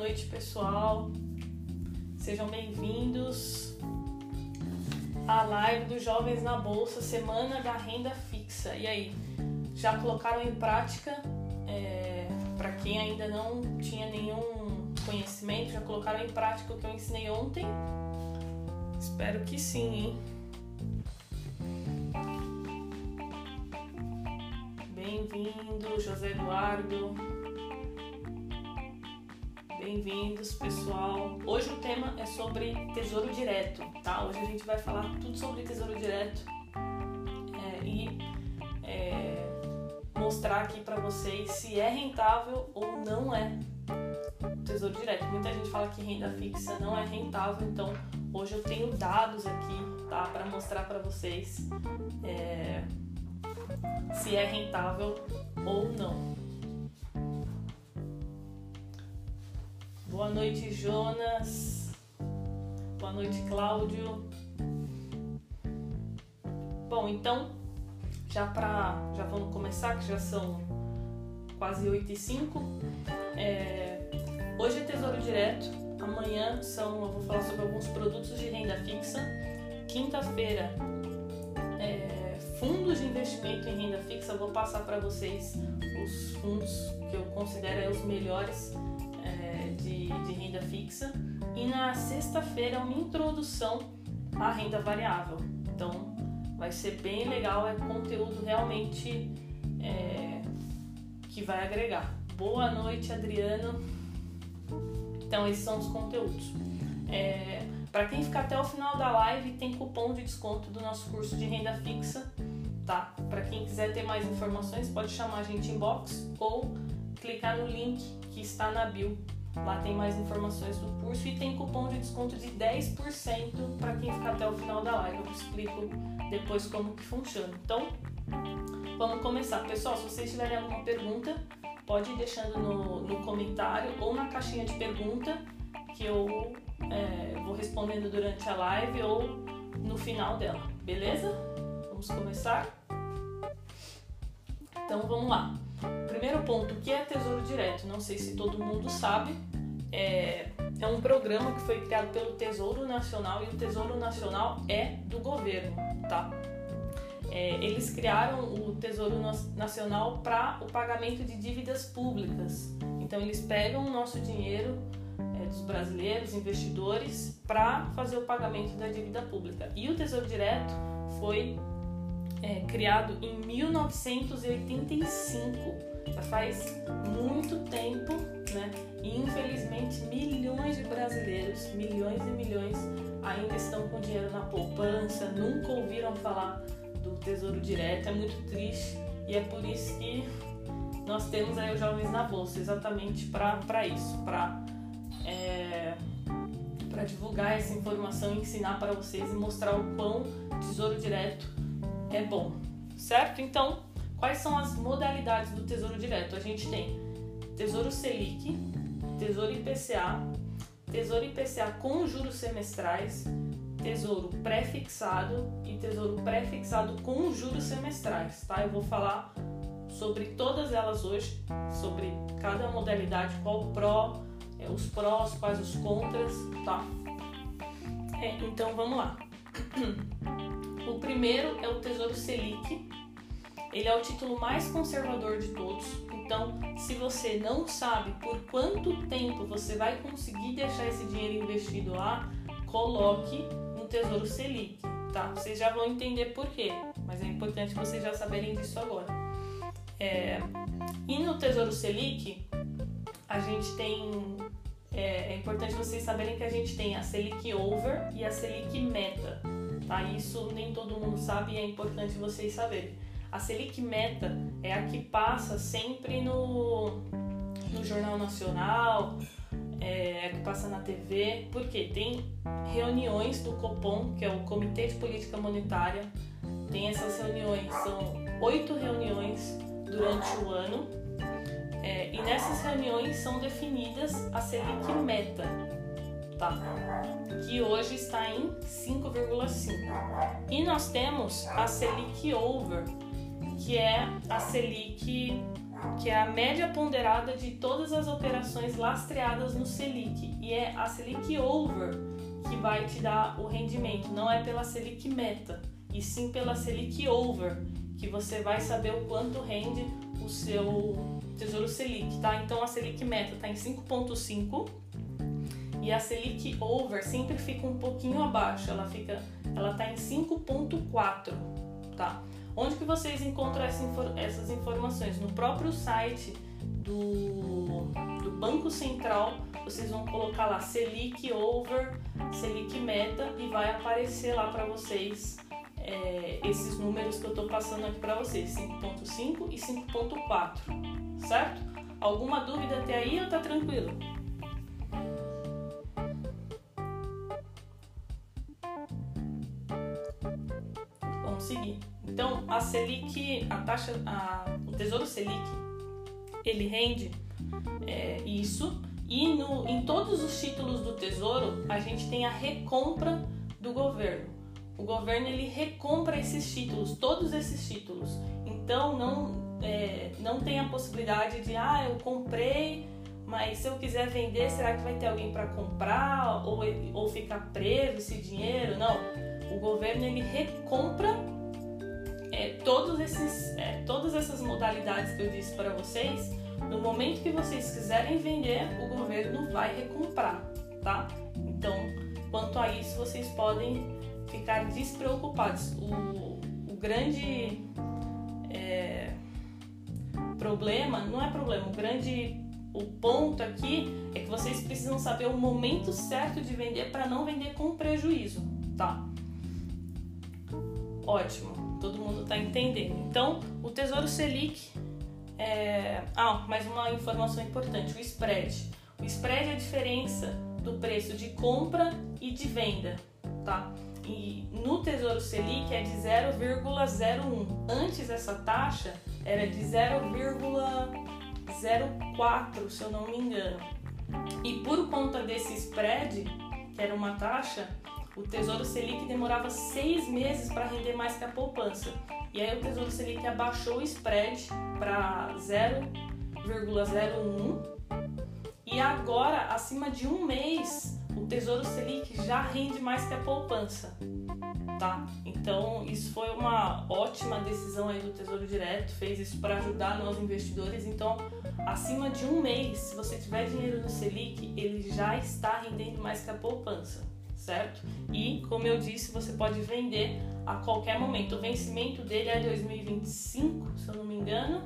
noite, pessoal. Sejam bem-vindos à live dos Jovens na Bolsa, Semana da Renda Fixa. E aí, já colocaram em prática? É, Para quem ainda não tinha nenhum conhecimento, já colocaram em prática o que eu ensinei ontem? Espero que sim, hein? Bem-vindo, José Eduardo. Bem-vindos, pessoal. Hoje o tema é sobre tesouro direto, tá? Hoje a gente vai falar tudo sobre tesouro direto é, e é, mostrar aqui para vocês se é rentável ou não é tesouro direto. Muita gente fala que renda fixa não é rentável, então hoje eu tenho dados aqui, tá? Para mostrar para vocês é, se é rentável ou não. Boa noite, Jonas. Boa noite, Cláudio. Bom, então, já para já vamos começar, que já são quase 8 e 5. É, hoje é Tesouro Direto, amanhã são, eu vou falar sobre alguns produtos de renda fixa. Quinta-feira, é, fundos de investimento em renda fixa. Eu vou passar para vocês os fundos que eu considero os melhores de, de renda fixa. E na sexta-feira uma introdução à renda variável. Então vai ser bem legal, é conteúdo realmente é, que vai agregar. Boa noite, Adriano. Então esses são os conteúdos. É, Para quem ficar até o final da live, tem cupom de desconto do nosso curso de renda fixa, tá? Para quem quiser ter mais informações, pode chamar a gente inbox ou clicar no link que está na bio Lá tem mais informações do curso e tem cupom de desconto de 10% para quem ficar até o final da live. Eu explico depois como que funciona. Então, vamos começar. Pessoal, se vocês tiverem alguma pergunta, pode ir deixando no, no comentário ou na caixinha de pergunta que eu é, vou respondendo durante a live ou no final dela, beleza? Vamos começar? Então vamos lá. Ponto, o que é Tesouro Direto? Não sei se todo mundo sabe. É, é um programa que foi criado pelo Tesouro Nacional e o Tesouro Nacional é do governo, tá? É, eles criaram o Tesouro Nacional para o pagamento de dívidas públicas. Então eles pegam o nosso dinheiro é, dos brasileiros, investidores, para fazer o pagamento da dívida pública. E o Tesouro Direto foi é, criado em 1985. Já faz muito tempo, né? E infelizmente milhões de brasileiros, milhões e milhões, ainda estão com dinheiro na poupança, nunca ouviram falar do Tesouro Direto. É muito triste e é por isso que nós temos aí os Jovens na Bolsa, exatamente para isso, para é, para divulgar essa informação, ensinar para vocês e mostrar o quão Tesouro Direto é bom, certo? Então, quais são as modalidades do Tesouro Direto? A gente tem Tesouro Selic, Tesouro IPCA, Tesouro IPCA com juros semestrais, Tesouro pré-fixado e Tesouro pré-fixado com juros semestrais, tá? Eu vou falar sobre todas elas hoje, sobre cada modalidade, qual o pró, é, os prós, quais os contras, tá? É, então vamos lá. O primeiro é o Tesouro Selic. Ele é o título mais conservador de todos. Então, se você não sabe por quanto tempo você vai conseguir deixar esse dinheiro investido lá, coloque no Tesouro Selic, tá? Vocês já vão entender por quê, mas é importante vocês já saberem disso agora. É... E no Tesouro Selic, a gente tem é, é, importante vocês saberem que a gente tem a Selic Over e a Selic Meta. Tá? Isso nem todo mundo sabe e é importante vocês saberem. A Selic Meta é a que passa sempre no, no Jornal Nacional, é, a que passa na TV, porque tem reuniões do Copom, que é o Comitê de Política Monetária. Tem essas reuniões, são oito reuniões durante o ano. É, e nessas reuniões são definidas a Selic Meta, tá? que hoje está em 5,5. E nós temos a Selic Over, que é a Selic que é a média ponderada de todas as operações lastreadas no Selic. E é a Selic Over que vai te dar o rendimento, não é pela Selic Meta, e sim pela Selic Over, que você vai saber o quanto rende o seu Tesouro Selic, tá? Então a Selic Meta está em 5.5 e a Selic Over sempre fica um pouquinho abaixo, ela fica, ela tá em 5.4, tá? Onde que vocês encontram essas informações? No próprio site do, do Banco Central, vocês vão colocar lá Selic Over, Selic Meta e vai aparecer lá para vocês é, esses números que eu estou passando aqui para vocês, 5.5 e 5.4, certo? Alguma dúvida até aí ou tá tranquilo? Então, a Selic, a taxa, a, o Tesouro Selic, ele rende é, isso e no, em todos os títulos do Tesouro a gente tem a recompra do governo. O governo ele recompra esses títulos, todos esses títulos. Então não é, não tem a possibilidade de ah eu comprei, mas se eu quiser vender será que vai ter alguém para comprar ou ou ficar preso esse dinheiro? Não. O governo ele recompra é, todos esses, é, todas essas modalidades que eu disse para vocês, no momento que vocês quiserem vender, o governo vai recomprar, tá? Então, quanto a isso, vocês podem ficar despreocupados. O, o grande é, problema, não é problema, o grande o ponto aqui é que vocês precisam saber o momento certo de vender para não vender com prejuízo, tá? Ótimo todo mundo está entendendo. Então, o Tesouro Selic. É... Ah, mais uma informação importante: o spread. O spread é a diferença do preço de compra e de venda, tá? E no Tesouro Selic é de 0,01. Antes essa taxa era de 0,04, se eu não me engano. E por conta desse spread, que era uma taxa, o Tesouro Selic demorava seis meses para render mais que a poupança. E aí o Tesouro Selic abaixou o spread para 0,01 e agora, acima de um mês, o Tesouro Selic já rende mais que a poupança, tá? Então, isso foi uma ótima decisão aí do Tesouro Direto, fez isso para ajudar nós investidores. Então, acima de um mês, se você tiver dinheiro no Selic, ele já está rendendo mais que a poupança certo? E, como eu disse, você pode vender a qualquer momento. O vencimento dele é 2025, se eu não me engano.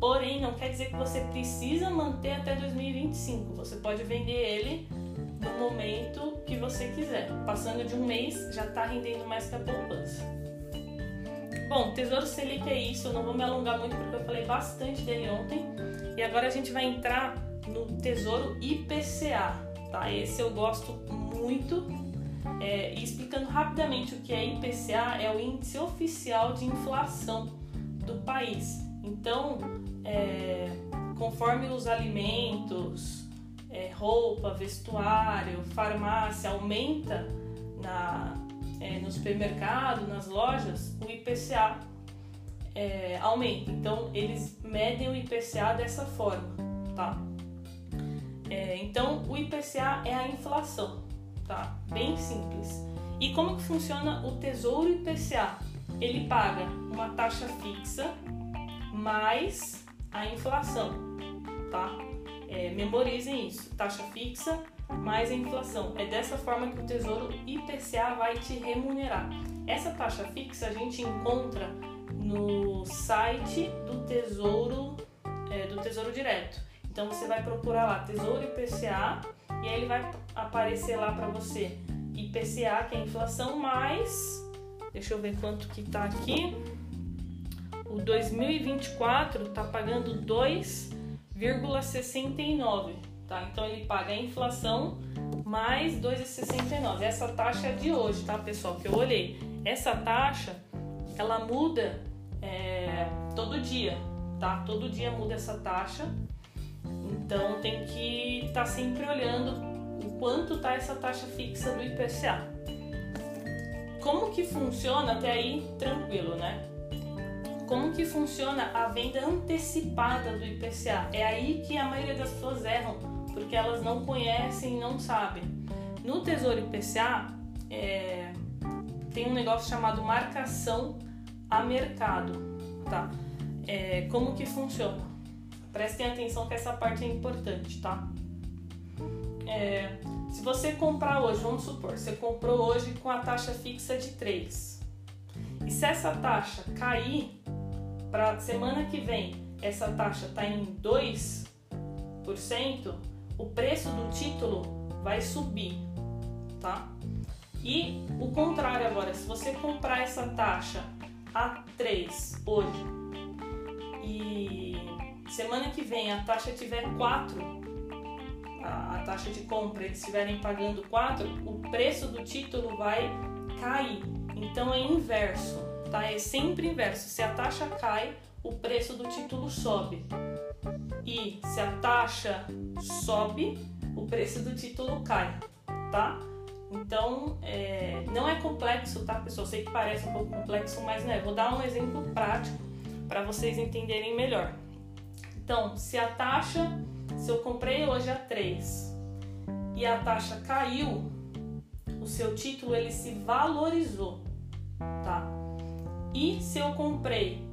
Porém, não quer dizer que você precisa manter até 2025. Você pode vender ele no momento que você quiser. Passando de um mês, já está rendendo mais que a poupança. Bom, Tesouro Selic é isso. Eu não vou me alongar muito porque eu falei bastante dele ontem. E agora a gente vai entrar no Tesouro IPCA, tá? Esse eu gosto muito. É, e explicando rapidamente o que é IPCA, é o índice oficial de inflação do país. Então, é, conforme os alimentos, é, roupa, vestuário, farmácia aumenta na, é, no supermercado, nas lojas, o IPCA é, aumenta. Então, eles medem o IPCA dessa forma, tá? É, então, o IPCA é a inflação tá? Bem simples. E como que funciona o Tesouro IPCA? Ele paga uma taxa fixa mais a inflação, tá? É, memorizem isso, taxa fixa mais a inflação. É dessa forma que o Tesouro IPCA vai te remunerar. Essa taxa fixa a gente encontra no site do Tesouro é, do Tesouro Direto. Então você vai procurar lá Tesouro IPCA e aí ele vai aparecer lá para você IPCA, que é a inflação, mais. Deixa eu ver quanto que tá aqui. O 2024 tá pagando 2,69, tá? Então ele paga a inflação mais 2,69. Essa taxa é de hoje, tá, pessoal? Que eu olhei. Essa taxa ela muda é, todo dia, tá? Todo dia muda essa taxa. Então tem que estar tá sempre olhando o quanto está essa taxa fixa do IPCA. Como que funciona até aí? Tranquilo, né? como que funciona a venda antecipada do IPCA. É aí que a maioria das pessoas erram, porque elas não conhecem e não sabem. No Tesouro IPCA é, tem um negócio chamado marcação a mercado, tá? É, como que funciona? Prestem atenção que essa parte é importante, tá? É, se você comprar hoje, vamos supor, você comprou hoje com a taxa fixa de 3. E se essa taxa cair para semana que vem, essa taxa está em 2%, o preço do título vai subir, tá? E o contrário agora, se você comprar essa taxa a 3 hoje e semana que vem a taxa tiver 4, a, a taxa de compra eles estiverem pagando 4, o preço do título vai cair. Então é inverso, tá? É sempre inverso. Se a taxa cai, o preço do título sobe. E se a taxa sobe, o preço do título cai, tá? Então, é, não é complexo, tá, pessoal? Sei que parece um pouco complexo, mas não é. Vou dar um exemplo prático para vocês entenderem melhor. Então, se a taxa, se eu comprei hoje a 3 e a taxa caiu, o seu título ele se valorizou, tá? E se eu comprei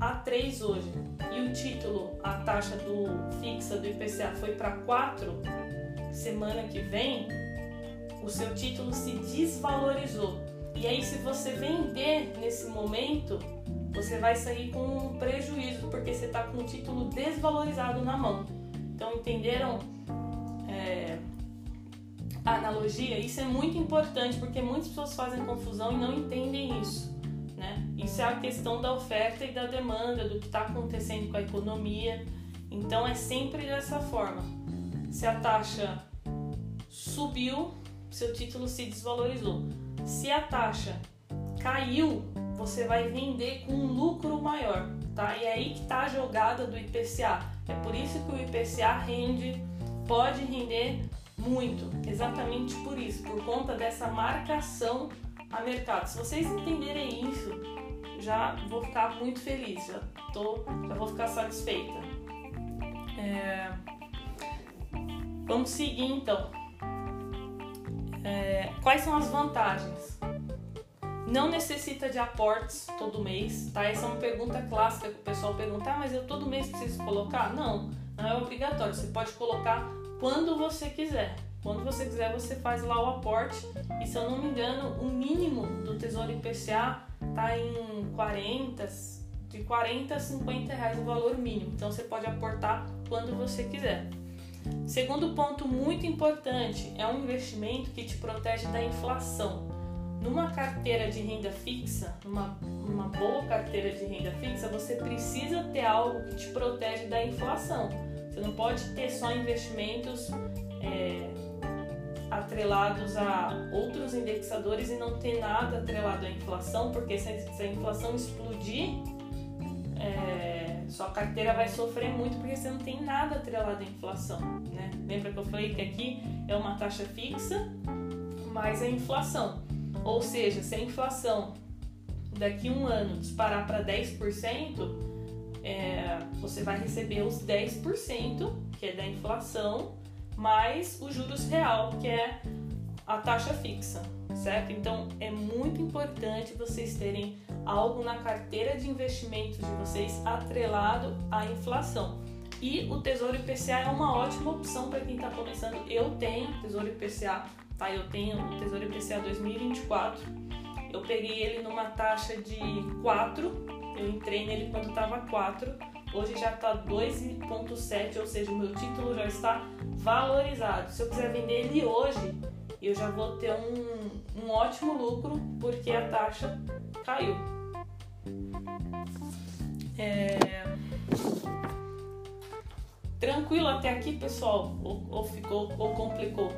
a 3 hoje e o título, a taxa do fixa do IPCA foi para 4, semana que vem, o seu título se desvalorizou. E aí, se você vender nesse momento, você vai sair com um prejuízo, porque você está com o título desvalorizado na mão. Então, entenderam é, a analogia? Isso é muito importante, porque muitas pessoas fazem confusão e não entendem isso. Né? Isso é a questão da oferta e da demanda, do que está acontecendo com a economia. Então, é sempre dessa forma. Se a taxa subiu, seu título se desvalorizou. Se a taxa caiu, você vai vender com um lucro maior, tá? E é aí que tá a jogada do IPCA. É por isso que o IPCA rende, pode render muito, exatamente por isso, por conta dessa marcação a mercado. Se vocês entenderem isso, já vou ficar muito feliz, já, tô, já vou ficar satisfeita. É... Vamos seguir então. É, quais são as vantagens? Não necessita de aportes todo mês, tá? Essa é uma pergunta clássica que o pessoal pergunta, ah, mas eu todo mês preciso colocar? Não, não é obrigatório. Você pode colocar quando você quiser. Quando você quiser, você faz lá o aporte. E se eu não me engano, o mínimo do Tesouro IPCA tá em 40, de 40 a 50 reais o valor mínimo. Então você pode aportar quando você quiser. Segundo ponto muito importante é um investimento que te protege da inflação. Numa carteira de renda fixa, numa, numa boa carteira de renda fixa, você precisa ter algo que te protege da inflação. Você não pode ter só investimentos é, atrelados a outros indexadores e não ter nada atrelado à inflação, porque se a inflação explodir, é, sua carteira vai sofrer muito porque você não tem nada atrelado à inflação, né? Lembra que eu falei que aqui é uma taxa fixa mais a inflação. Ou seja, se a inflação daqui a um ano disparar para 10%, é, você vai receber os 10%, que é da inflação, mais o juros real, que é a taxa fixa, certo? Então é muito importante vocês terem algo na carteira de investimentos de vocês atrelado à inflação. E o Tesouro IPCA é uma ótima opção para quem está começando. Eu tenho Tesouro IPCA, tá? Eu tenho o Tesouro IPCA 2024. Eu peguei ele numa taxa de 4. Eu entrei nele quando estava 4. Hoje já está 2,7, ou seja, o meu título já está valorizado. Se eu quiser vender ele hoje, eu já vou ter um, um ótimo lucro porque a taxa caiu. É... Tranquilo até aqui, pessoal? Ou, ou ficou ou complicou?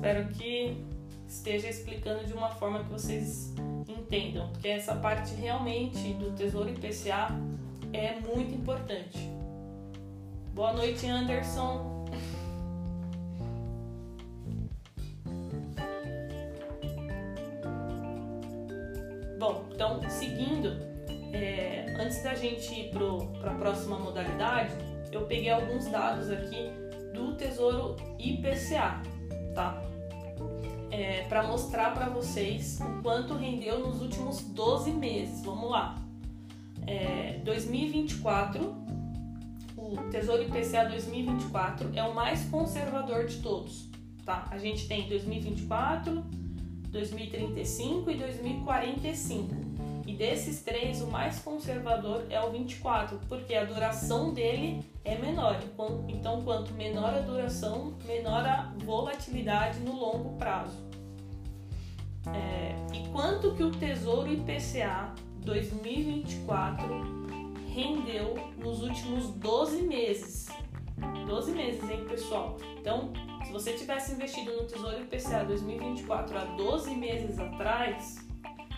Espero que esteja explicando de uma forma que vocês entendam, porque essa parte realmente do Tesouro IPCA é muito importante. Boa noite, Anderson. Bom, então, seguindo, é, antes da gente ir para a próxima modalidade, eu peguei alguns dados aqui do Tesouro IPCA, tá? É, para mostrar para vocês o quanto rendeu nos últimos 12 meses. Vamos lá. É, 2024, o Tesouro IPCA 2024 é o mais conservador de todos, tá? A gente tem 2024, 2035 e 2045. E desses três, o mais conservador é o 24, porque a duração dele é menor. Então, quanto menor a duração, menor a volatilidade no longo prazo. É, e quanto que o Tesouro IPCA 2024 rendeu nos últimos 12 meses? 12 meses, hein, pessoal? Então, se você tivesse investido no Tesouro IPCA 2024 há 12 meses atrás,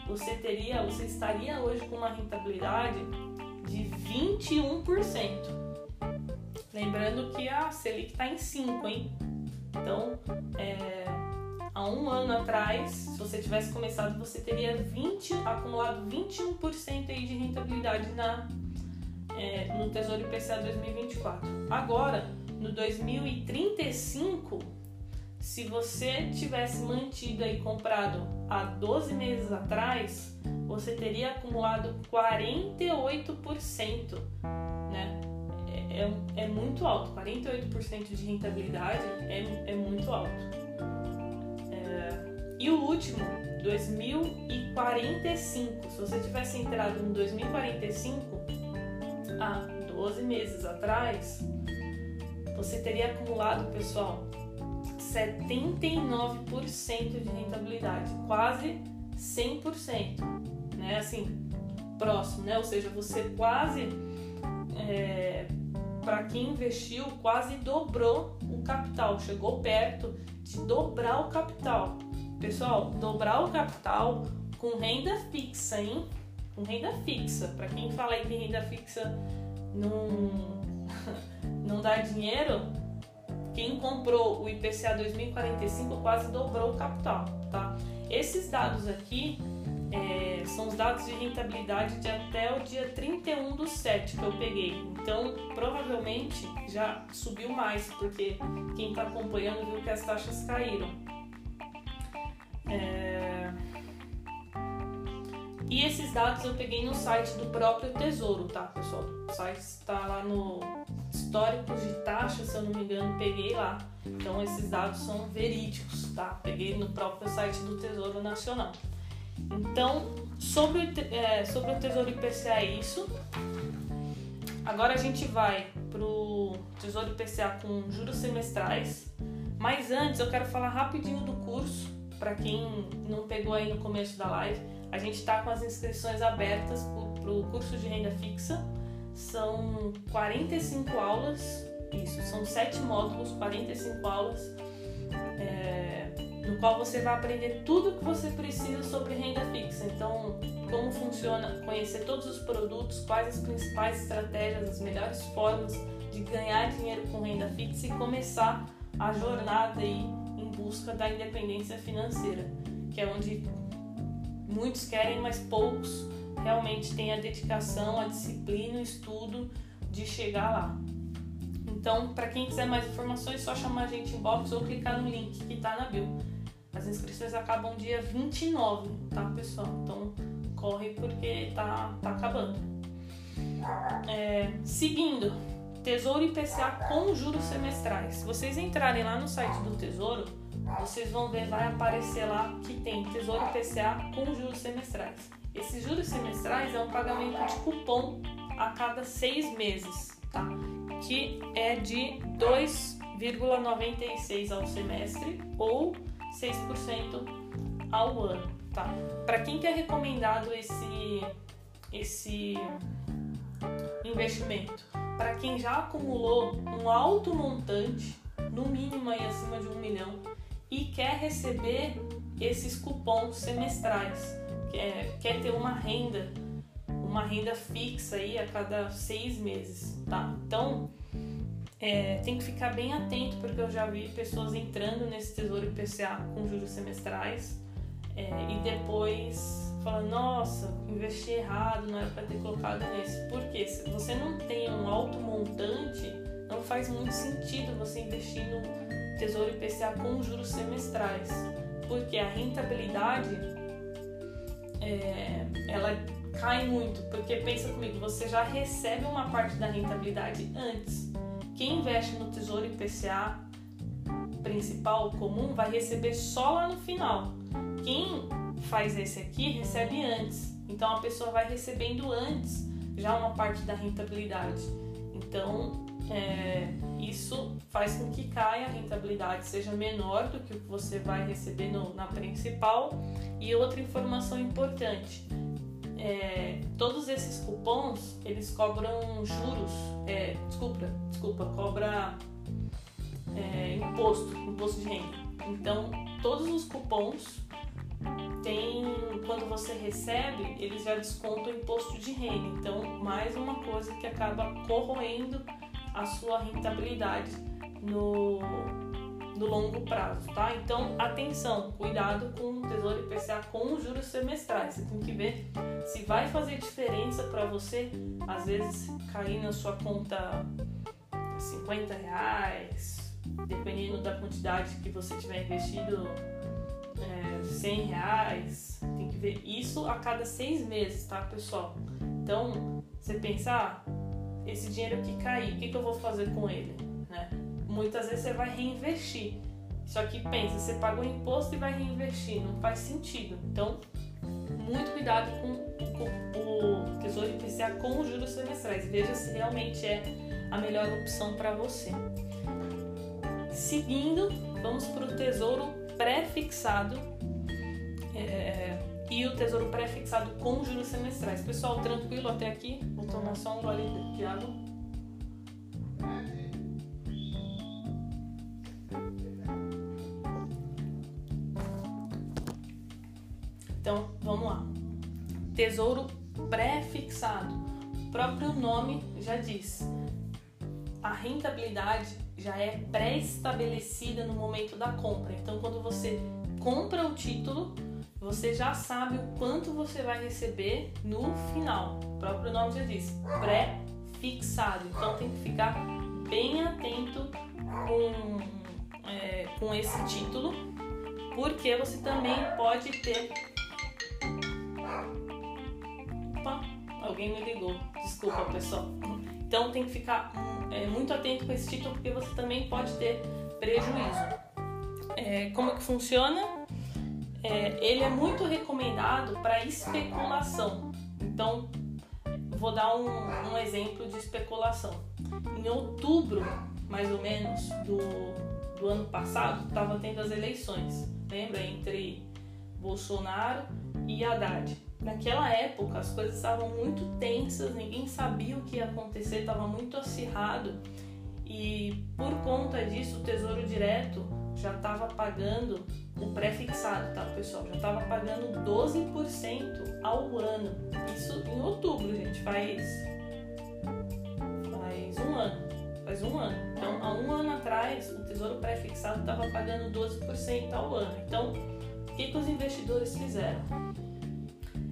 você teria, você estaria hoje com uma rentabilidade de 21%. Lembrando que a Selic está em 5, hein? Então, é, um ano atrás, se você tivesse começado, você teria 20, acumulado 21% aí de rentabilidade na, é, no Tesouro IPCA 2024. Agora, no 2035, se você tivesse mantido e comprado há 12 meses atrás, você teria acumulado 48%, né? É, é, é muito alto, 48% de rentabilidade é, é muito alto. E o último, 2045, se você tivesse entrado no 2045, há 12 meses atrás, você teria acumulado, pessoal, 79% de rentabilidade, quase 100%, né? Assim, próximo, né? Ou seja, você quase, é, para quem investiu, quase dobrou o capital, chegou perto de dobrar o capital. Pessoal, dobrar o capital com renda fixa, hein? Com renda fixa. Para quem fala aí que renda fixa não não dá dinheiro, quem comprou o IPCA 2045 quase dobrou o capital, tá? Esses dados aqui é, são os dados de rentabilidade de até o dia 31 do 7 que eu peguei. Então, provavelmente já subiu mais, porque quem está acompanhando viu que as taxas caíram. É... E esses dados eu peguei no site do próprio Tesouro, tá, pessoal? O site está lá no históricos de taxa, se eu não me engano, peguei lá. Então esses dados são verídicos, tá? Peguei no próprio site do Tesouro Nacional. Então, sobre, é, sobre o Tesouro IPCA é isso. Agora a gente vai pro Tesouro IPCA com juros semestrais. Mas antes eu quero falar rapidinho do curso, para quem não pegou aí no começo da live. A gente está com as inscrições abertas para o curso de renda fixa são 45 aulas, isso, são 7 módulos, 45 aulas, é, no qual você vai aprender tudo o que você precisa sobre renda fixa. Então, como funciona, conhecer todos os produtos, quais as principais estratégias, as melhores formas de ganhar dinheiro com renda fixa e começar a jornada aí busca da independência financeira, que é onde muitos querem, mas poucos realmente tem a dedicação, a disciplina, o estudo de chegar lá. Então, para quem quiser mais informações, é só chamar a gente em box ou clicar no link que está na bio. As inscrições acabam dia 29, tá, pessoal? Então, corre porque tá, tá acabando. É, seguindo, Tesouro IPCA com juros semestrais. Se vocês entrarem lá no site do Tesouro, vocês vão ver, vai aparecer lá que tem Tesouro IPCA com juros semestrais. Esses juros semestrais é um pagamento de cupom a cada seis meses, tá? Que é de 2,96 ao semestre ou 6% ao ano, tá? Para quem quer recomendado esse esse investimento? Para quem já acumulou um alto montante, no mínimo aí acima de um milhão, e quer receber esses cupons semestrais quer, quer ter uma renda, uma renda fixa aí a cada seis meses, tá? Então é, tem que ficar bem atento porque eu já vi pessoas entrando nesse tesouro IPCA com juros semestrais é, e depois fala, nossa, investi errado, não era para ter colocado nesse. Porque se você não tem um alto montante, não faz muito sentido você investir Tesouro IPCA com juros semestrais. Porque a rentabilidade é, ela cai muito. Porque pensa comigo, você já recebe uma parte da rentabilidade antes. Quem investe no Tesouro IPCA principal comum vai receber só lá no final. Quem faz esse aqui recebe antes. Então a pessoa vai recebendo antes já uma parte da rentabilidade. Então é, isso faz com que caia a rentabilidade, seja menor do que o que você vai receber no, na principal. E outra informação importante: é, todos esses cupons eles cobram juros, é, desculpa, desculpa, cobra é, imposto, imposto de renda. Então todos os cupons tem quando você recebe eles já descontam o imposto de renda. Então mais uma coisa que acaba corroendo a sua rentabilidade no, no longo prazo, tá? Então, atenção, cuidado com o Tesouro IPCA com os juros semestrais. Você tem que ver se vai fazer diferença para você, às vezes cair na sua conta 50 reais, dependendo da quantidade que você tiver investido, é, 100 reais. Tem que ver isso a cada seis meses, tá, pessoal? Então, você pensar, ah, esse dinheiro que cair, o que, que eu vou fazer com ele? Né? Muitas vezes você vai reinvestir. Só que pensa, você pagou imposto e vai reinvestir, não faz sentido. Então, muito cuidado com, com o Tesouro IPCA com os juros semestrais. Veja se realmente é a melhor opção para você. Seguindo, vamos para o Tesouro pré-fixado. É, e o tesouro pré-fixado com juros semestrais. Pessoal, tranquilo até aqui? Vou tomar só um gole de água. Então, vamos lá. Tesouro pré-fixado. O próprio nome já diz. A rentabilidade já é pré-estabelecida no momento da compra. Então, quando você compra o título, você já sabe o quanto você vai receber no final. O próprio nome já diz, pré-fixado. Então tem que ficar bem atento com, é, com esse título, porque você também pode ter. Opa, alguém me ligou. Desculpa, pessoal. Então tem que ficar é, muito atento com esse título, porque você também pode ter prejuízo. É, como que funciona? É, ele é muito recomendado para especulação. Então, vou dar um, um, exemplo de especulação. Em outubro, mais ou menos, do, do ano passado, estava tendo as eleições, lembra? Entre Bolsonaro e Haddad. Naquela época, as coisas estavam muito tensas, ninguém sabia o que ia acontecer, estava muito acirrado. E por conta disso, o Tesouro Direto já estava pagando o pré-fixado, tá, pessoal? Já estava pagando 12% ao ano. Isso em outubro, gente, faz faz um ano. Faz um ano. Então, há um ano atrás, o Tesouro Pré-Fixado estava pagando 12% ao ano. Então, o que, que os investidores fizeram?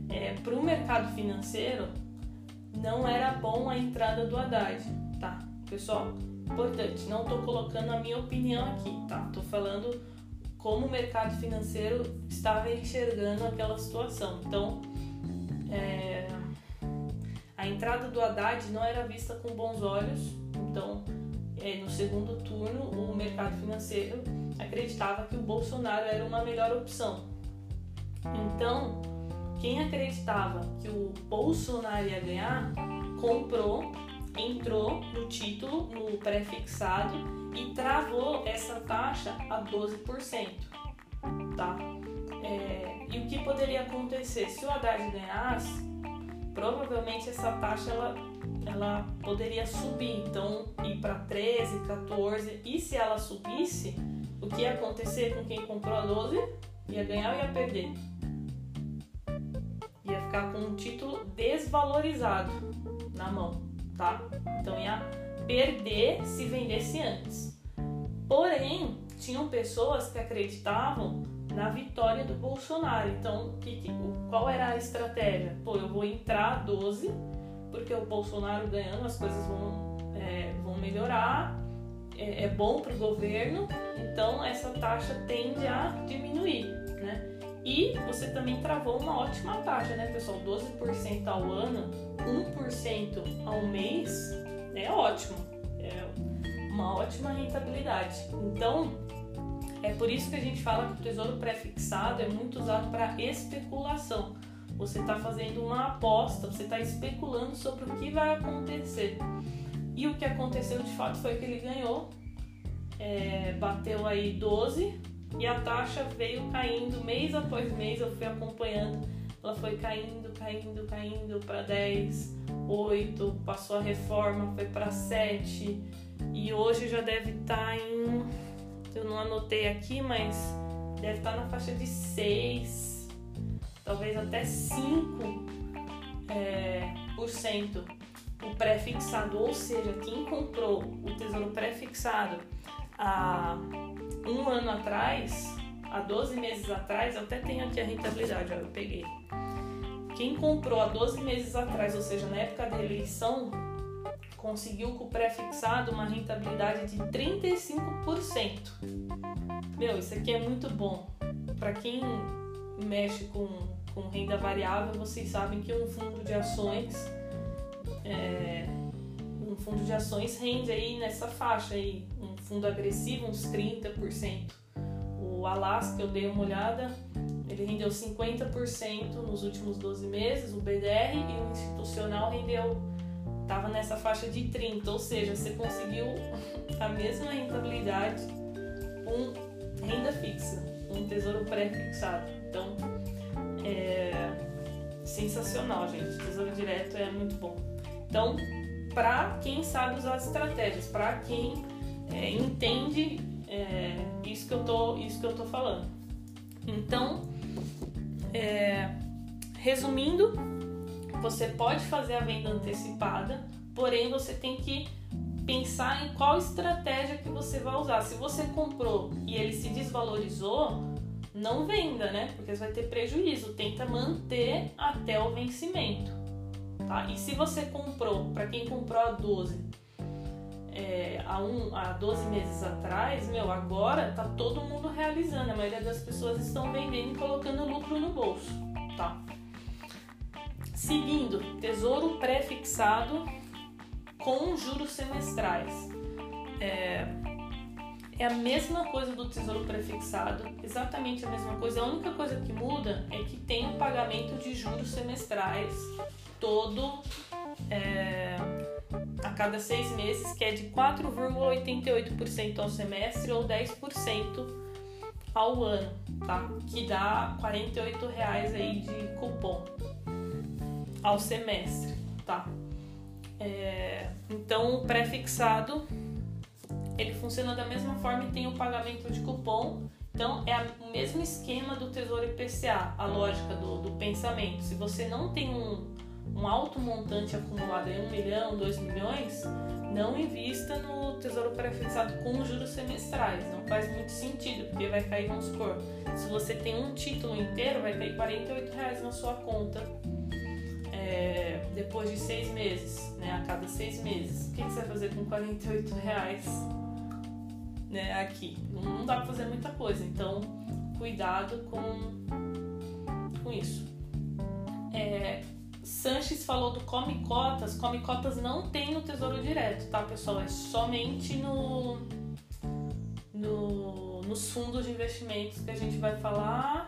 É, Para o mercado financeiro, não era bom a entrada do Haddad, tá? Pessoal, importante, não estou colocando a minha opinião aqui, tá? Estou falando como o mercado financeiro estava enxergando aquela situação. Então, é, a entrada do Haddad não era vista com bons olhos. Então, é, no segundo turno, o mercado financeiro acreditava que o Bolsonaro era uma melhor opção. Então, quem acreditava que o Bolsonaro ia ganhar, comprou entrou no título, no pré-fixado e travou essa taxa a 12%. Tá? É, e o que poderia acontecer? Se o Haddad ganhasse, provavelmente essa taxa ela, ela poderia subir, então ir para 13, 14. E se ela subisse, o que ia acontecer com quem comprou a 12? Ia ganhar ou ia perder? Ia ficar com um título desvalorizado na mão tá? Então ia perder se vendesse antes. Porém, tinham pessoas que acreditavam na vitória do Bolsonaro. Então, que, que, qual era a estratégia? Pô, eu vou entrar 12, porque o Bolsonaro ganhando as coisas vão, é, vão melhorar, é, é bom para o governo, então essa taxa tende a diminuir? E você também travou uma ótima taxa, né, pessoal? 12% ao ano, 1% ao mês, é ótimo. É uma ótima rentabilidade. Então, é por isso que a gente fala que o tesouro pré-fixado é muito usado para especulação. Você está fazendo uma aposta, você está especulando sobre o que vai acontecer. E o que aconteceu de fato foi que ele ganhou, é, bateu aí 12 e a taxa veio caindo mês após mês. Eu fui acompanhando, ela foi caindo, caindo, caindo para 10, 8, passou a reforma, foi para 7 e hoje já deve estar tá em eu não anotei aqui, mas deve estar na faixa de 6, talvez até 5 é, por cento o pré-fixado, ou seja, quem comprou o tesouro pré-fixado há um ano atrás, há 12 meses atrás, eu até tenho aqui a rentabilidade, ó, eu peguei. Quem comprou há 12 meses atrás, ou seja, na época da eleição, conseguiu com o pré-fixado uma rentabilidade de 35%. Meu, isso aqui é muito bom. Para quem mexe com, com renda variável, vocês sabem que um fundo de ações é, um fundo de ações rende aí nessa faixa aí, um fundo agressivo uns 30%. O Alaska eu dei uma olhada, ele rendeu 50% nos últimos 12 meses, o BDR e o institucional rendeu estava nessa faixa de 30, ou seja, você conseguiu a mesma rentabilidade com renda fixa, um tesouro pré-fixado. Então, é sensacional, gente. Tesouro direto é muito bom. Então, para quem sabe usar as estratégias, para quem é, entende é, isso que eu tô, isso que eu tô falando. Então, é, resumindo, você pode fazer a venda antecipada, porém você tem que pensar em qual estratégia que você vai usar. Se você comprou e ele se desvalorizou, não venda, né? Porque você vai ter prejuízo. Tenta manter até o vencimento. Tá? E se você comprou, para quem comprou a 12, é, há, um, há 12 meses atrás, meu, agora tá todo mundo realizando. A maioria das pessoas estão vendendo e colocando lucro no bolso, tá? Seguindo, tesouro pré-fixado com juros semestrais. É, é a mesma coisa do tesouro pré-fixado, exatamente a mesma coisa. A única coisa que muda é que tem o um pagamento de juros semestrais todo é, cada seis meses, que é de 4,88% ao semestre ou 10% ao ano, tá? Que dá 48 reais aí de cupom ao semestre, tá? É, então, o pré-fixado ele funciona da mesma forma e tem o pagamento de cupom. Então, é o mesmo esquema do Tesouro IPCA, a lógica do, do pensamento. Se você não tem um, um alto montante acumulado em 1 milhão, 2 milhões, não invista no Tesouro Pré-fixado com juros semestrais. Não faz muito sentido, porque vai cair, vamos supor, se você tem um título inteiro, vai cair 48 reais na sua conta é, depois de seis meses, né, a cada seis meses, o que, você vai fazer com 48 reais né, aqui? Não, não dá para fazer muita coisa, então cuidado com, com isso. É, Sanches falou do Come Cotas. Come Cotas não tem no Tesouro Direto, tá, pessoal? É somente no, no nos fundos de investimentos que a gente vai falar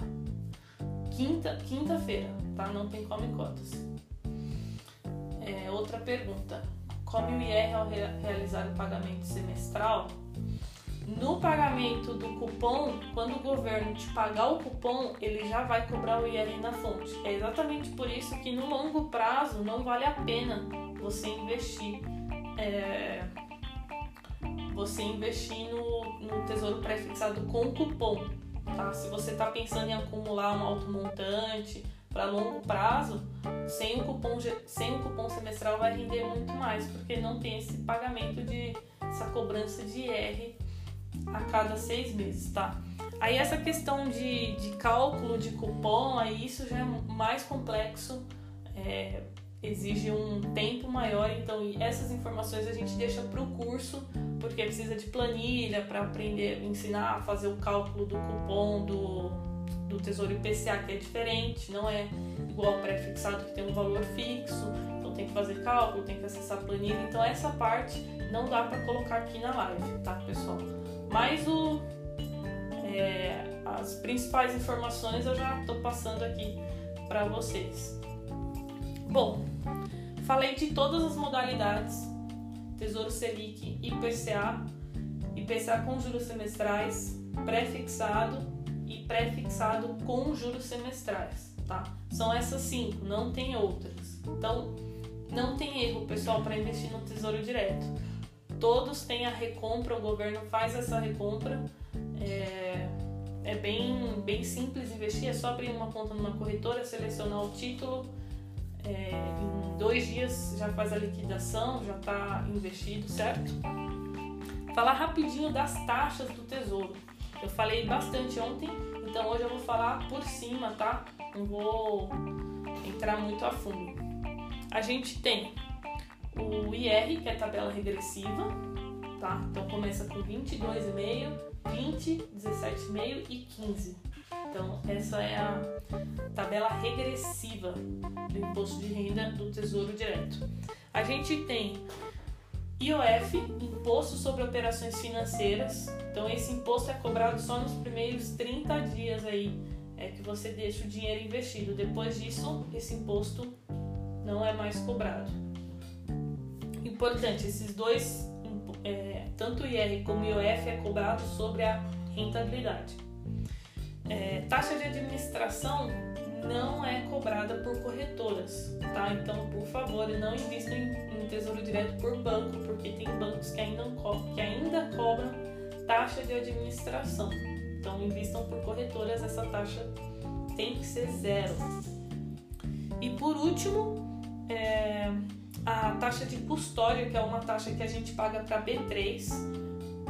quinta quinta-feira, tá? Não tem Come Cotas. É, outra pergunta: come o IR ao realizar o pagamento semestral? No pagamento do cupom, quando o governo te pagar o cupom, ele já vai cobrar o IR na fonte. É exatamente por isso que no longo prazo não vale a pena você investir. É, você investir no, no tesouro pré-fixado com cupom. Tá? Se você está pensando em acumular um alto montante, para longo prazo, sem o, cupom, sem o cupom semestral vai render muito mais, porque não tem esse pagamento de essa cobrança de IR a cada seis meses, tá? Aí essa questão de, de cálculo de cupom, aí isso já é mais complexo, é, exige um tempo maior, então essas informações a gente deixa para o curso, porque precisa de planilha para aprender, ensinar a fazer o cálculo do cupom do, do Tesouro IPCA, que é diferente, não é igual ao pré-fixado que tem um valor fixo, então tem que fazer cálculo, tem que acessar a planilha, então essa parte não dá para colocar aqui na live, tá pessoal? Mas o é, as principais informações eu já estou passando aqui para vocês. Bom, falei de todas as modalidades: Tesouro Selic, IPCA, IPCA com juros semestrais, pré-fixado e pré-fixado com juros semestrais, tá? São essas cinco, não tem outras. Então, não tem erro, pessoal, para investir no Tesouro Direto. Todos têm a recompra, o governo faz essa recompra é, é bem, bem simples investir, é só abrir uma conta numa corretora, selecionar o título, é, em dois dias já faz a liquidação, já está investido, certo? Falar rapidinho das taxas do tesouro. Eu falei bastante ontem, então hoje eu vou falar por cima, tá? Não vou entrar muito a fundo. A gente tem o IR, que é a tabela regressiva, tá? Então começa com 22,5 20, 17,5 e 15. Então, essa é a tabela regressiva do imposto de renda do Tesouro Direto. A gente tem IOF, Imposto sobre Operações Financeiras. Então, esse imposto é cobrado só nos primeiros 30 dias aí é que você deixa o dinheiro investido. Depois disso, esse imposto não é mais cobrado. Importante, esses dois é, tanto o IR como o IOF é cobrado sobre a rentabilidade. É, taxa de administração não é cobrada por corretoras, tá? Então, por favor, não invistam em, em tesouro direto por banco, porque tem bancos que ainda, que ainda cobram taxa de administração. Então, invistam por corretoras, essa taxa tem que ser zero. E por último, é, a taxa de custódia, que é uma taxa que a gente paga para B3,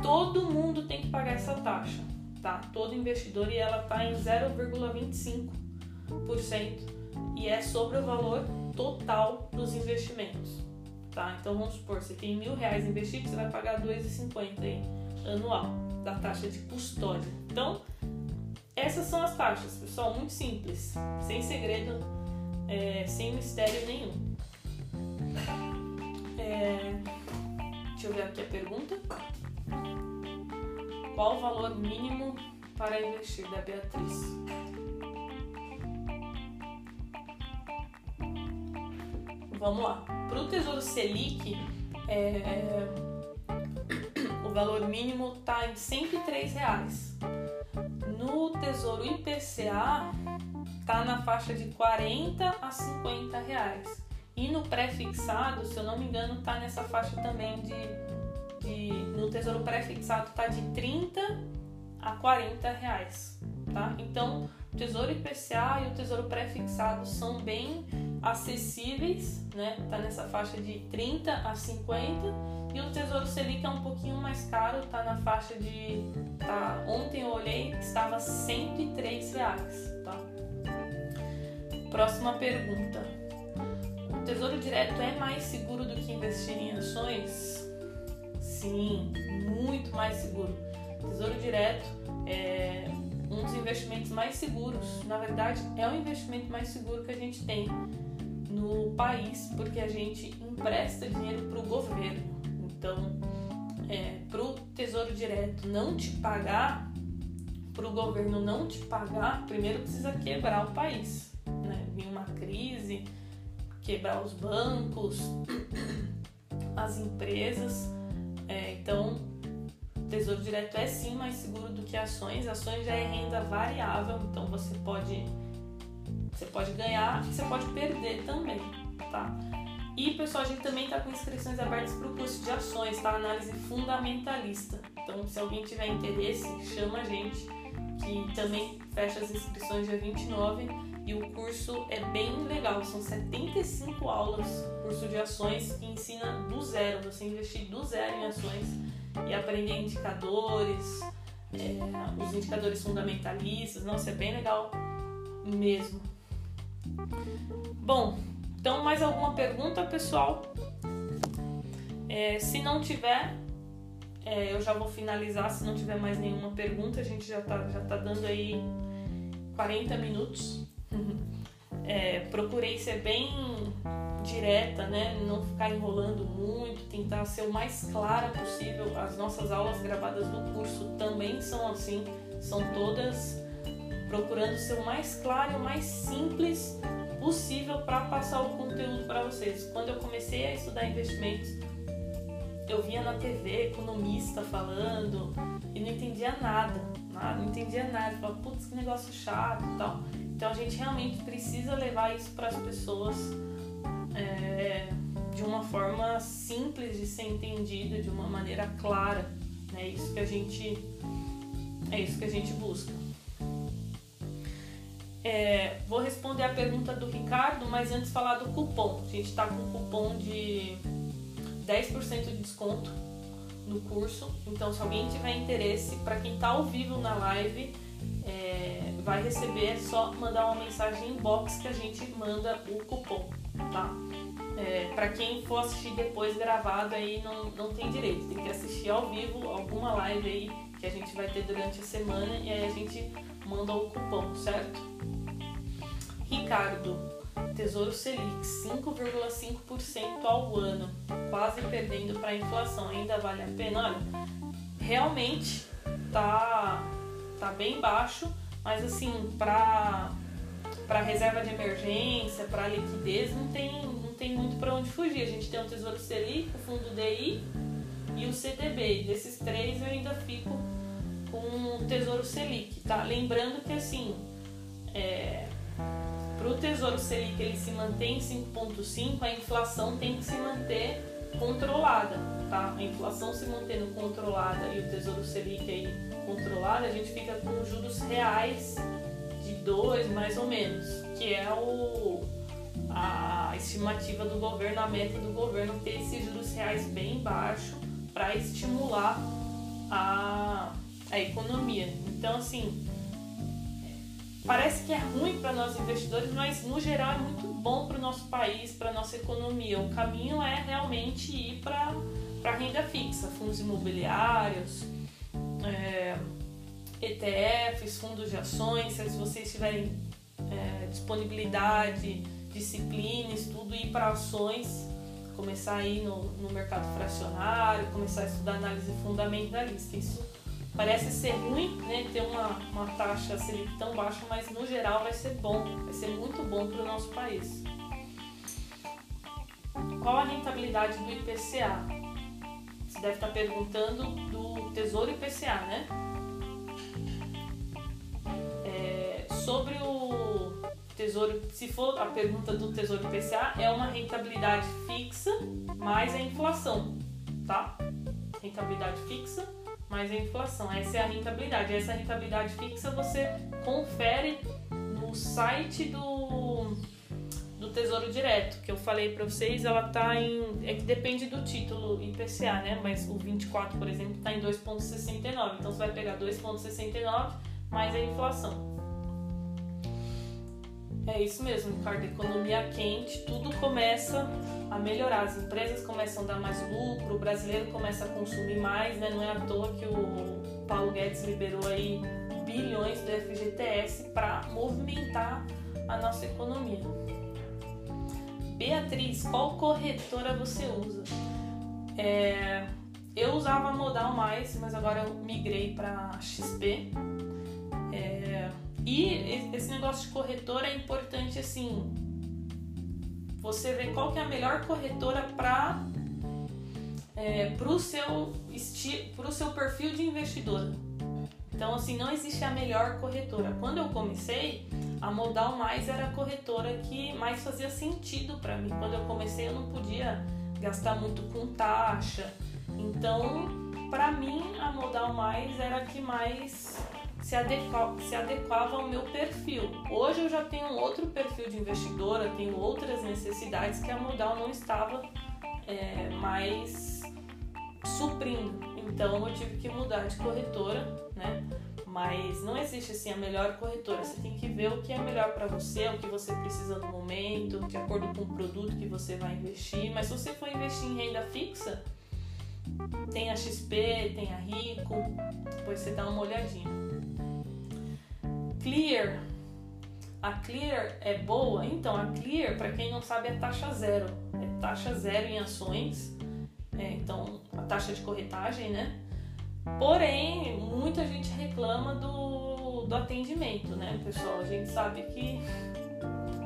todo mundo tem que pagar essa taxa, tá? Todo investidor e ela está em 0,25% e é sobre o valor total dos investimentos, tá? Então vamos supor, você tem mil reais investido, você vai pagar 2,50 anual da taxa de custódia. Então essas são as taxas, pessoal, muito simples, sem segredo, é, sem mistério nenhum. É... Deixa eu ver aqui a pergunta. Qual o valor mínimo para investir da Beatriz? Vamos lá. Para o Tesouro Selic, é... o valor mínimo está em 103 reais. No Tesouro IPCA, está na faixa de 40 a 50 reais. E no pré-fixado, se eu não me engano, tá nessa faixa também de. de no tesouro pré-fixado tá de 30 a 40 reais. Tá? Então, o tesouro IPCA e o tesouro pré-fixado são bem acessíveis, né? Tá nessa faixa de 30 a 50 e o Tesouro Selic é um pouquinho mais caro, tá na faixa de tá, ontem eu olhei, estava 103 reais, tá? Próxima pergunta. O tesouro direto é mais seguro do que investir em ações? Sim, muito mais seguro. O tesouro direto é um dos investimentos mais seguros. Na verdade, é o investimento mais seguro que a gente tem no país, porque a gente empresta dinheiro para o governo. Então, é, para o Tesouro Direto não te pagar, para o governo não te pagar, primeiro precisa quebrar o país. Vir uma crise, quebrar os bancos, as empresas. É, então, Tesouro Direto é sim mais seguro do que ações. Ações já é renda variável, então você pode você pode ganhar você pode perder também, tá? E pessoal, a gente também está com inscrições abertas para o curso de ações, tá? Análise fundamentalista. Então, se alguém tiver interesse, chama a gente, que também fecha as inscrições dia 29 e o curso é bem legal, são 75 aulas, curso de ações que ensina do zero, você investir do zero em ações e aprender indicadores, é, os indicadores fundamentalistas. Nossa, é bem legal mesmo. Bom, então mais alguma pergunta, pessoal? É, se não tiver, é, eu já vou finalizar. Se não tiver mais nenhuma pergunta, a gente já tá, já tá dando aí 40 minutos. É, procurei ser bem direta, né? Não ficar enrolando muito, tentar ser o mais clara possível. As nossas aulas gravadas do curso também são assim, são todas procurando ser o mais claro e o mais simples possível para passar o conteúdo para vocês. Quando eu comecei a estudar investimentos, eu via na TV economista falando e não entendia nada, nada não entendia nada. Falava, putz, que negócio chato e tal. Então a gente realmente precisa levar isso para as pessoas é, de uma forma simples de ser entendida, de uma maneira clara. É isso que a gente é isso que a gente busca. É, vou responder a pergunta do Ricardo, mas antes falar do cupom. A gente está com um cupom de 10% de desconto no curso. Então, se alguém tiver interesse, para quem está ao vivo na live, vai receber, é só mandar uma mensagem inbox que a gente manda o cupom, tá? É, para quem for assistir depois gravado aí não, não tem direito, tem que assistir ao vivo alguma live aí que a gente vai ter durante a semana e aí a gente manda o cupom, certo? Ricardo, Tesouro Selic 5,5% ao ano, quase perdendo para a inflação. Ainda vale a pena? Olha, realmente tá tá bem baixo, mas assim, para para reserva de emergência, para liquidez, não tem não tem muito para onde fugir. A gente tem o Tesouro Selic, o Fundo DI e o CDB. Desses três eu ainda fico com o Tesouro Selic, tá? Lembrando que assim, é, para o Tesouro Selic ele se mantém em 5,5, a inflação tem que se manter controlada, tá? A inflação se mantendo controlada e o Tesouro Selic aí controlado, a gente fica com juros reais de 2 mais ou menos, que é o a estimativa do governo, a meta do governo ter esses juros reais bem baixo para estimular a a economia. Então, assim, parece que é ruim para nós investidores, mas no geral é muito bom para o nosso país, para nossa economia. O caminho é realmente ir para a renda fixa, fundos imobiliários, é, ETFs, fundos de ações, se vocês tiverem é, disponibilidade, disciplina, estudo, ir para ações, começar a ir no, no mercado fracionário, começar a estudar análise fundamentalista. Isso Parece ser ruim, né, ter uma, uma taxa Selic tão baixa, mas no geral vai ser bom, vai ser muito bom para o nosso país. Qual a rentabilidade do IPCA? Você deve estar perguntando do Tesouro IPCA, né? É, sobre o Tesouro, se for a pergunta do Tesouro IPCA, é uma rentabilidade fixa mais a inflação, tá? Rentabilidade fixa mais a inflação. Essa é a rentabilidade. Essa rentabilidade fixa você confere no site do, do Tesouro Direto, que eu falei para vocês, ela tá em. É que depende do título IPCA, né? Mas o 24, por exemplo, está em 2,69. Então você vai pegar 2,69 mais a inflação. É isso mesmo, Ricardo. Economia quente, tudo começa a melhorar. As empresas começam a dar mais lucro, o brasileiro começa a consumir mais, né? Não é à toa que o Paulo Guedes liberou aí bilhões do FGTS para movimentar a nossa economia. Beatriz, qual corretora você usa? É, eu usava Modal Mais, mas agora eu migrei para XP. É, e esse negócio de corretora é importante assim. Você vê qual que é a melhor corretora para é, pro seu pro seu perfil de investidor. Então assim não existe a melhor corretora. Quando eu comecei, a Modal Mais era a corretora que mais fazia sentido para mim. Quando eu comecei eu não podia gastar muito com taxa. Então, para mim a Modal Mais era a que mais se, adequa, se adequava ao meu perfil. Hoje eu já tenho um outro perfil de investidora, tenho outras necessidades que a Modal não estava é, mais suprindo. Então eu tive que mudar de corretora, né? Mas não existe assim a melhor corretora. Você tem que ver o que é melhor para você, o que você precisa no momento, de acordo com o produto que você vai investir. Mas se você for investir em renda fixa, tem a XP, tem a Rico, depois você dá uma olhadinha. Clear. A Clear é boa? Então, a Clear, para quem não sabe, é taxa zero. É taxa zero em ações. É, então, a taxa de corretagem, né? Porém, muita gente reclama do, do atendimento, né, pessoal? A gente sabe que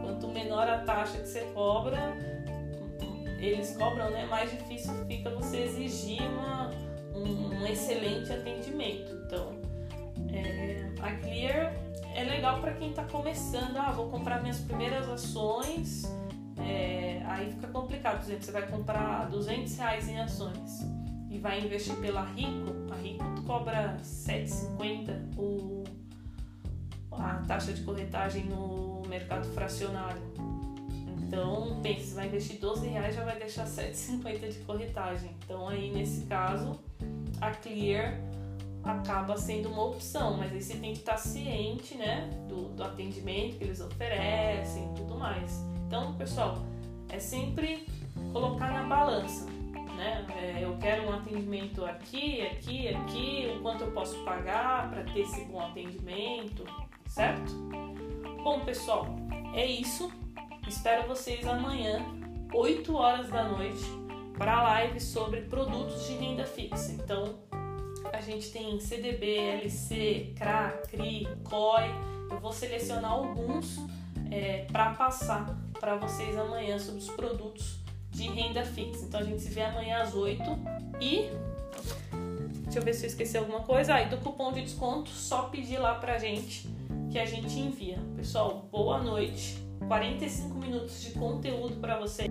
quanto menor a taxa que você cobra, eles cobram, né? Mais difícil fica você exigir uma, um, um excelente atendimento. Então, é, a Clear é legal para quem está começando. Ah, vou comprar minhas primeiras ações. É, aí fica complicado, por exemplo, você vai comprar 200 reais em ações e vai investir pela Rico, a Rico cobra 7,50 o, a taxa de corretagem no mercado fracionário. Então, pense, você vai investir 12 reais já vai deixar 7,50 de corretagem. Então, aí nesse caso, a Clear acaba sendo uma opção, mas aí você tem que estar ciente, né, do, do atendimento que eles oferecem e tudo mais. Então, pessoal, é sempre colocar na balança né? É, eu quero um atendimento aqui, aqui, aqui, o quanto eu posso pagar para ter esse bom atendimento, certo? Bom, pessoal, é isso. Espero vocês amanhã, 8 horas da noite, para a live sobre produtos de renda fixa. Então, a gente tem CDB, LC, CRA, CRI, COI. Eu vou selecionar alguns é, para passar para vocês amanhã sobre os produtos de renda fixa. Então a gente se vê amanhã às 8 e deixa eu ver se eu esqueci alguma coisa. Aí ah, do cupom de desconto, só pedir lá pra gente que a gente envia. Pessoal, boa noite. 45 minutos de conteúdo para vocês.